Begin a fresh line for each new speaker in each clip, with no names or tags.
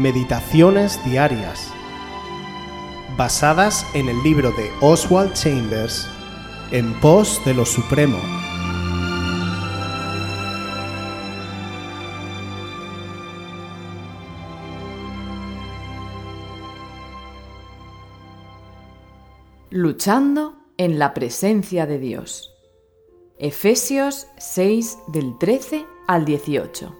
Meditaciones Diarias, basadas en el libro de Oswald Chambers, En pos de lo Supremo.
Luchando en la presencia de Dios. Efesios 6 del 13 al 18.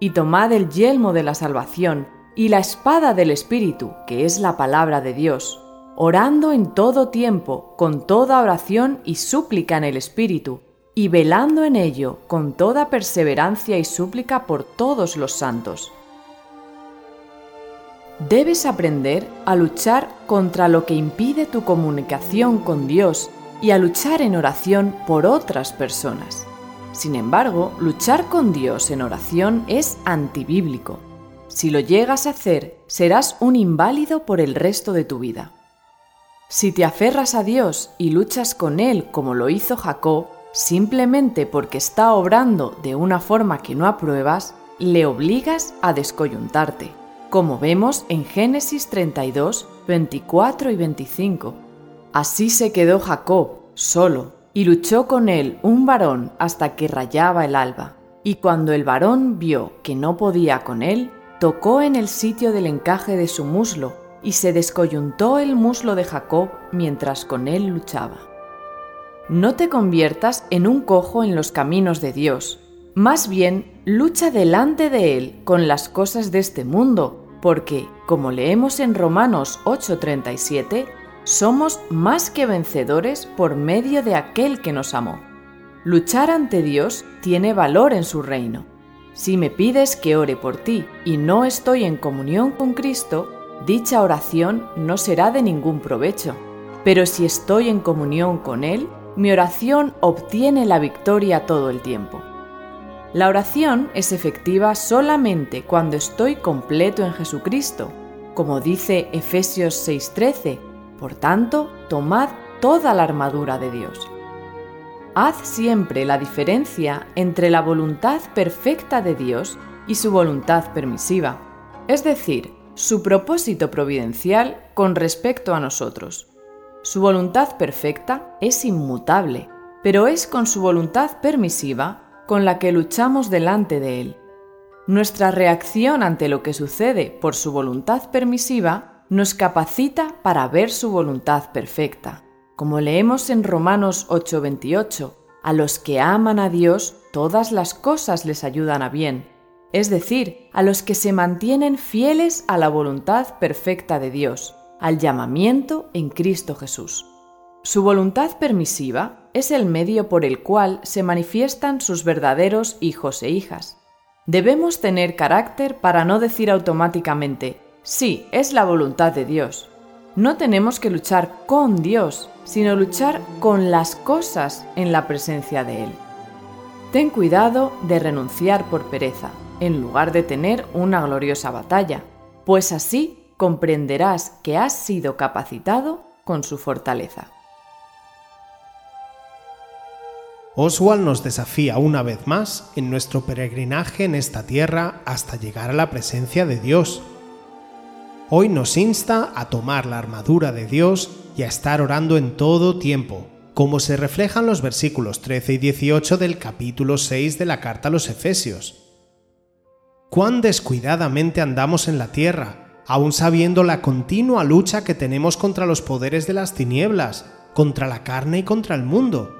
y tomad el yelmo de la salvación y la espada del Espíritu, que es la palabra de Dios, orando en todo tiempo, con toda oración y súplica en el Espíritu, y velando en ello con toda perseverancia y súplica por todos los santos. Debes aprender a luchar contra lo que impide tu comunicación con Dios y a luchar en oración por otras personas. Sin embargo, luchar con Dios en oración es antibíblico. Si lo llegas a hacer, serás un inválido por el resto de tu vida. Si te aferras a Dios y luchas con Él como lo hizo Jacob, simplemente porque está obrando de una forma que no apruebas, le obligas a descoyuntarte, como vemos en Génesis 32, 24 y 25. Así se quedó Jacob, solo, y luchó con él un varón hasta que rayaba el alba. Y cuando el varón vio que no podía con él, tocó en el sitio del encaje de su muslo, y se descoyuntó el muslo de Jacob mientras con él luchaba. No te conviertas en un cojo en los caminos de Dios, más bien lucha delante de Él con las cosas de este mundo, porque, como leemos en Romanos 8:37, somos más que vencedores por medio de aquel que nos amó. Luchar ante Dios tiene valor en su reino. Si me pides que ore por ti y no estoy en comunión con Cristo, dicha oración no será de ningún provecho. Pero si estoy en comunión con Él, mi oración obtiene la victoria todo el tiempo. La oración es efectiva solamente cuando estoy completo en Jesucristo, como dice Efesios 6:13, por tanto, tomad toda la armadura de Dios. Haz siempre la diferencia entre la voluntad perfecta de Dios y su voluntad permisiva, es decir, su propósito providencial con respecto a nosotros. Su voluntad perfecta es inmutable, pero es con su voluntad permisiva con la que luchamos delante de Él. Nuestra reacción ante lo que sucede por su voluntad permisiva nos capacita para ver su voluntad perfecta. Como leemos en Romanos 8:28, a los que aman a Dios, todas las cosas les ayudan a bien, es decir, a los que se mantienen fieles a la voluntad perfecta de Dios, al llamamiento en Cristo Jesús. Su voluntad permisiva es el medio por el cual se manifiestan sus verdaderos hijos e hijas. Debemos tener carácter para no decir automáticamente, Sí, es la voluntad de Dios. No tenemos que luchar con Dios, sino luchar con las cosas en la presencia de Él. Ten cuidado de renunciar por pereza, en lugar de tener una gloriosa batalla, pues así comprenderás que has sido capacitado con su fortaleza.
Oswald nos desafía una vez más en nuestro peregrinaje en esta tierra hasta llegar a la presencia de Dios hoy nos insta a tomar la armadura de Dios y a estar orando en todo tiempo, como se reflejan los versículos 13 y 18 del capítulo 6 de la carta a los Efesios. Cuán descuidadamente andamos en la tierra, aun sabiendo la continua lucha que tenemos contra los poderes de las tinieblas, contra la carne y contra el mundo.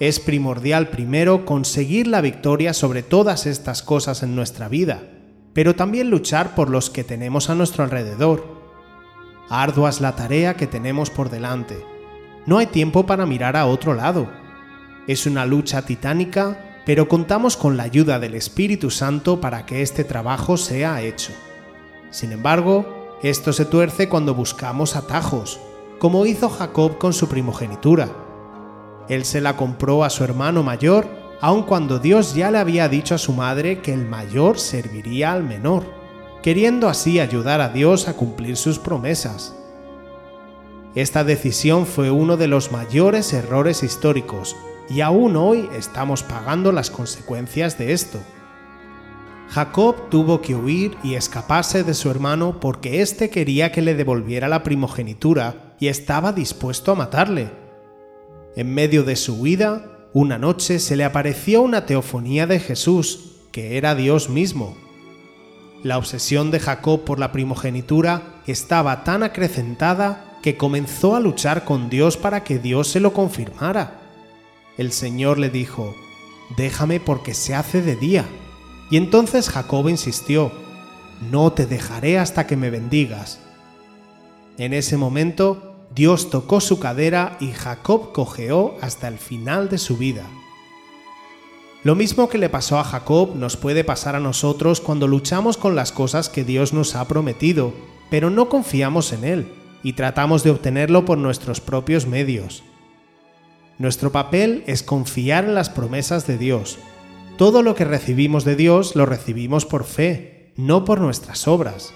Es primordial primero conseguir la victoria sobre todas estas cosas en nuestra vida, pero también luchar por los que tenemos a nuestro alrededor. Ardua es la tarea que tenemos por delante. No hay tiempo para mirar a otro lado. Es una lucha titánica, pero contamos con la ayuda del Espíritu Santo para que este trabajo sea hecho. Sin embargo, Esto se tuerce cuando buscamos atajos, como hizo Jacob con su primogenitura. Él se la compró a su hermano mayor, aun cuando Dios ya le había dicho a su madre que el mayor serviría al menor, queriendo así ayudar a Dios a cumplir sus promesas. Esta decisión fue uno de los mayores errores históricos, y aún hoy estamos pagando las consecuencias de esto. Jacob tuvo que huir y escaparse de su hermano porque éste quería que le devolviera la primogenitura y estaba dispuesto a matarle. En medio de su huida, una noche se le apareció una teofonía de Jesús, que era Dios mismo. La obsesión de Jacob por la primogenitura estaba tan acrecentada que comenzó a luchar con Dios para que Dios se lo confirmara. El Señor le dijo, Déjame porque se hace de día. Y entonces Jacob insistió, No te dejaré hasta que me bendigas. En ese momento, Dios tocó su cadera y Jacob cojeó hasta el final de su vida. Lo mismo que le pasó a Jacob nos puede pasar a nosotros cuando luchamos con las cosas que Dios nos ha prometido, pero no confiamos en Él y tratamos de obtenerlo por nuestros propios medios. Nuestro papel es confiar en las promesas de Dios. Todo lo que recibimos de Dios lo recibimos por fe, no por nuestras obras.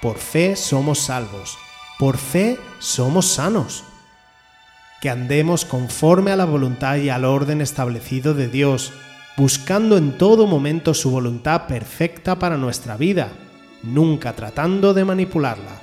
Por fe somos salvos, por fe somos sanos. Que andemos conforme a la voluntad y al orden establecido de Dios, buscando en todo momento su voluntad perfecta para nuestra vida, nunca tratando de manipularla.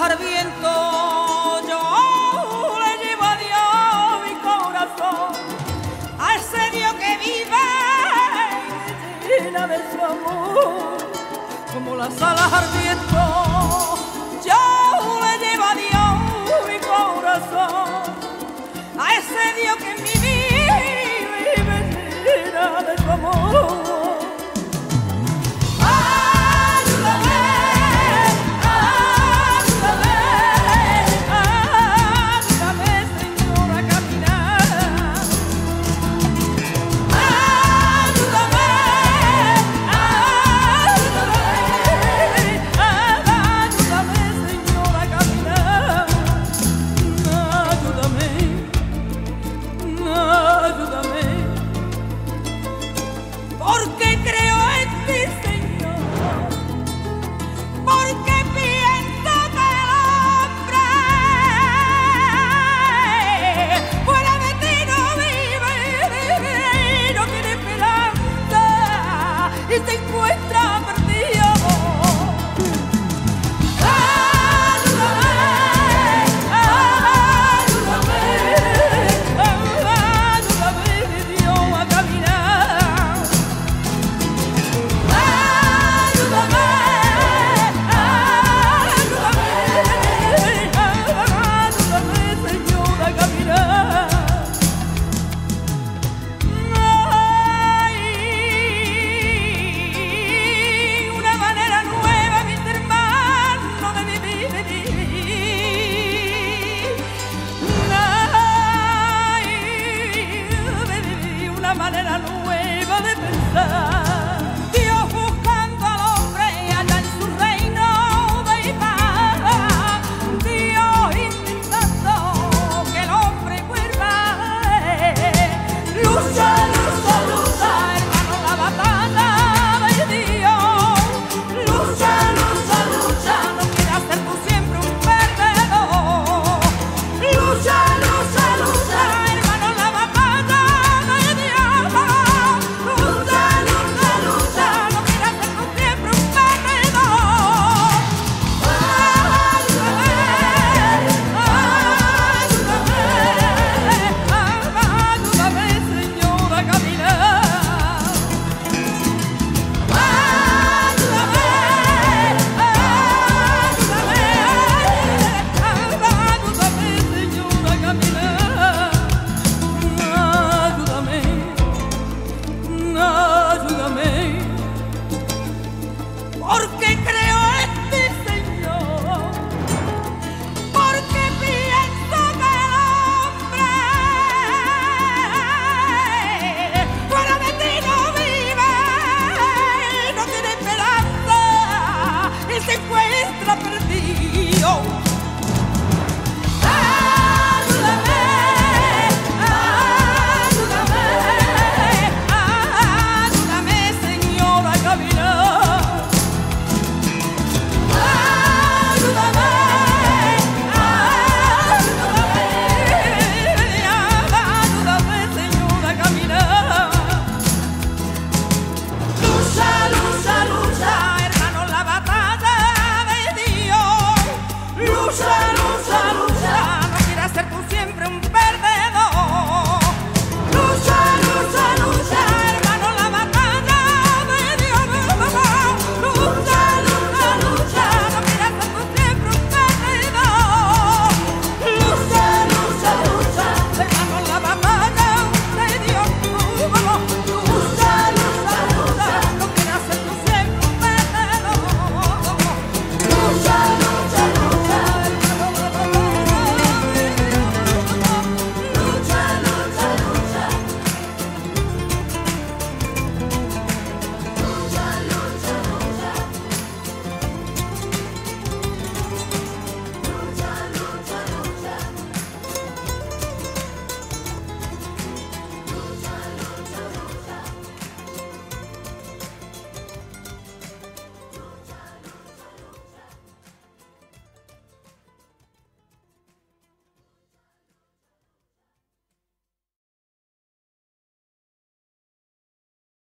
al viento, yo le llevo a Dios mi corazón, a ese Dios que vive y llena de su amor, como las alas al viento,